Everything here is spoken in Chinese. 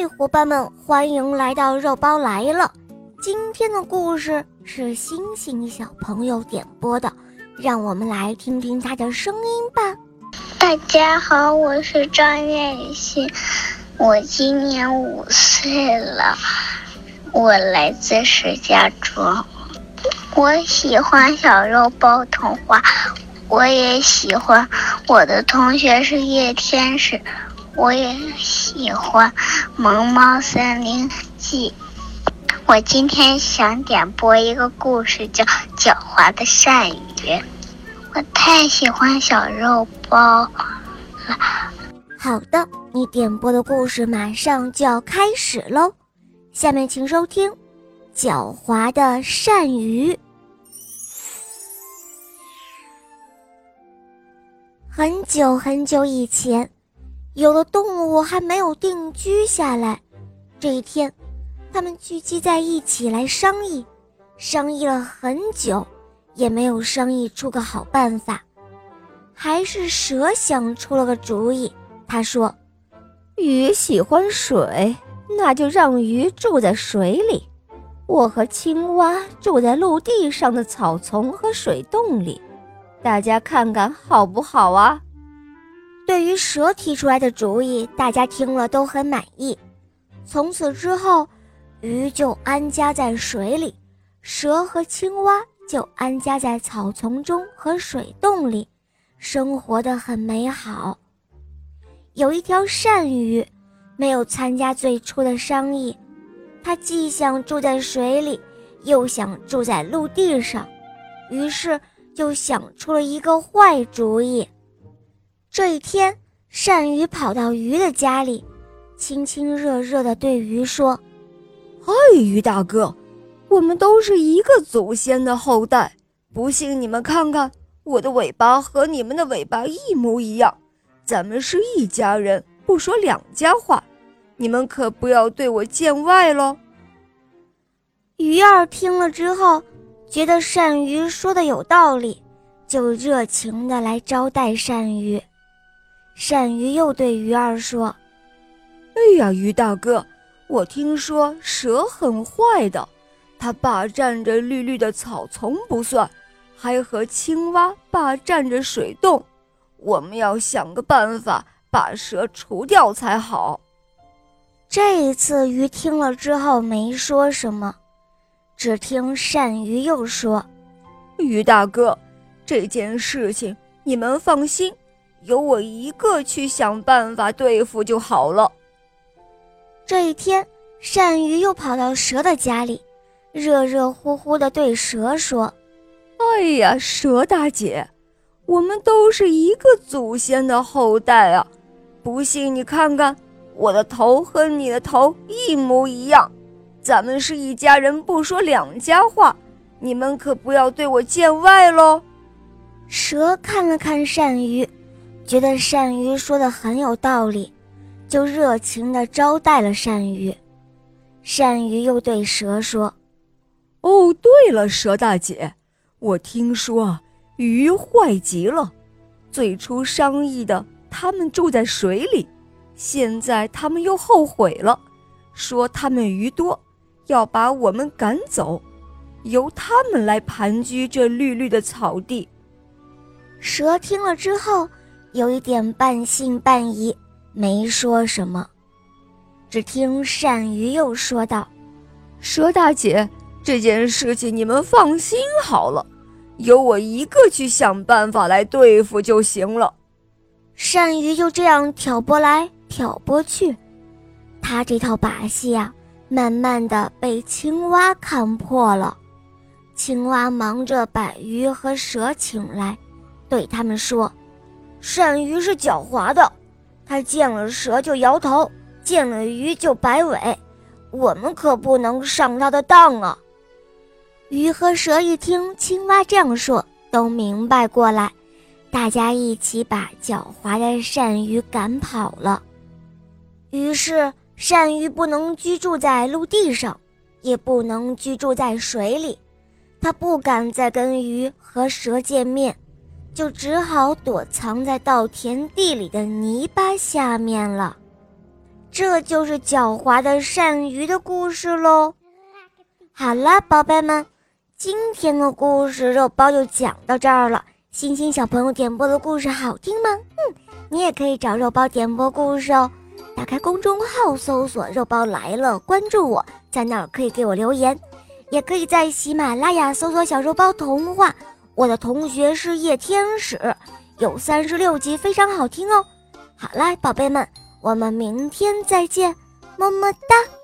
嗨，伙伴们，欢迎来到肉包来了。今天的故事是星星小朋友点播的，让我们来听听他的声音吧。大家好，我是张艳欣，我今年五岁了，我来自石家庄，我喜欢小肉包童话，我也喜欢我的同学是叶天使。我也喜欢《萌猫森林记》。我今天想点播一个故事，叫《狡猾的鳝鱼》。我太喜欢小肉包了。好的，你点播的故事马上就要开始喽。下面请收听《狡猾的鳝鱼》。很久很久以前。有的动物还没有定居下来，这一天，他们聚集在一起来商议，商议了很久，也没有商议出个好办法。还是蛇想出了个主意，他说：“鱼喜欢水，那就让鱼住在水里；我和青蛙住在陆地上的草丛和水洞里，大家看看好不好啊？”对于蛇提出来的主意，大家听了都很满意。从此之后，鱼就安家在水里，蛇和青蛙就安家在草丛中和水洞里，生活的很美好。有一条鳝鱼，没有参加最初的商议，它既想住在水里，又想住在陆地上，于是就想出了一个坏主意。这一天，鳝鱼跑到鱼的家里，亲亲热热地对鱼说：“嗨，鱼大哥，我们都是一个祖先的后代，不信你们看看，我的尾巴和你们的尾巴一模一样，咱们是一家人，不说两家话，你们可不要对我见外喽。”鱼儿听了之后，觉得鳝鱼说的有道理，就热情地来招待鳝鱼。鳝鱼又对鱼儿说：“哎呀，鱼大哥，我听说蛇很坏的，它霸占着绿绿的草丛不算，还和青蛙霸占着水洞。我们要想个办法把蛇除掉才好。”这一次，鱼听了之后没说什么，只听鳝鱼又说：“鱼大哥，这件事情你们放心。”由我一个去想办法对付就好了。这一天，鳝鱼又跑到蛇的家里，热热乎乎地对蛇说：“哎呀，蛇大姐，我们都是一个祖先的后代啊！不信你看看，我的头和你的头一模一样，咱们是一家人，不说两家话，你们可不要对我见外喽。”蛇看了看鳝鱼。觉得鳝鱼说的很有道理，就热情地招待了鳝鱼。鳝鱼又对蛇说：“哦，对了，蛇大姐，我听说鱼坏极了。最初商议的，他们住在水里，现在他们又后悔了，说他们鱼多，要把我们赶走，由他们来盘踞这绿绿的草地。”蛇听了之后。有一点半信半疑，没说什么。只听鳝鱼又说道：“蛇大姐，这件事情你们放心好了，由我一个去想办法来对付就行了。”鳝鱼就这样挑拨来挑拨去，他这套把戏啊，慢慢的被青蛙看破了。青蛙忙着把鱼和蛇请来，对他们说。鳝鱼是狡猾的，它见了蛇就摇头，见了鱼就摆尾，我们可不能上它的当啊！鱼和蛇一听青蛙这样说，都明白过来，大家一起把狡猾的鳝鱼赶跑了。于是，鳝鱼不能居住在陆地上，也不能居住在水里，它不敢再跟鱼和蛇见面。就只好躲藏在稻田地里的泥巴下面了。这就是狡猾的鳝鱼的故事喽。好了，宝贝们，今天的故事肉包就讲到这儿了。星星小朋友点播的故事好听吗？嗯，你也可以找肉包点播故事哦。打开公众号搜索“肉包来了”，关注我，在那儿可以给我留言，也可以在喜马拉雅搜索“小肉包童话”。我的同学是夜天使，有三十六集，非常好听哦。好啦，宝贝们，我们明天再见，么么哒。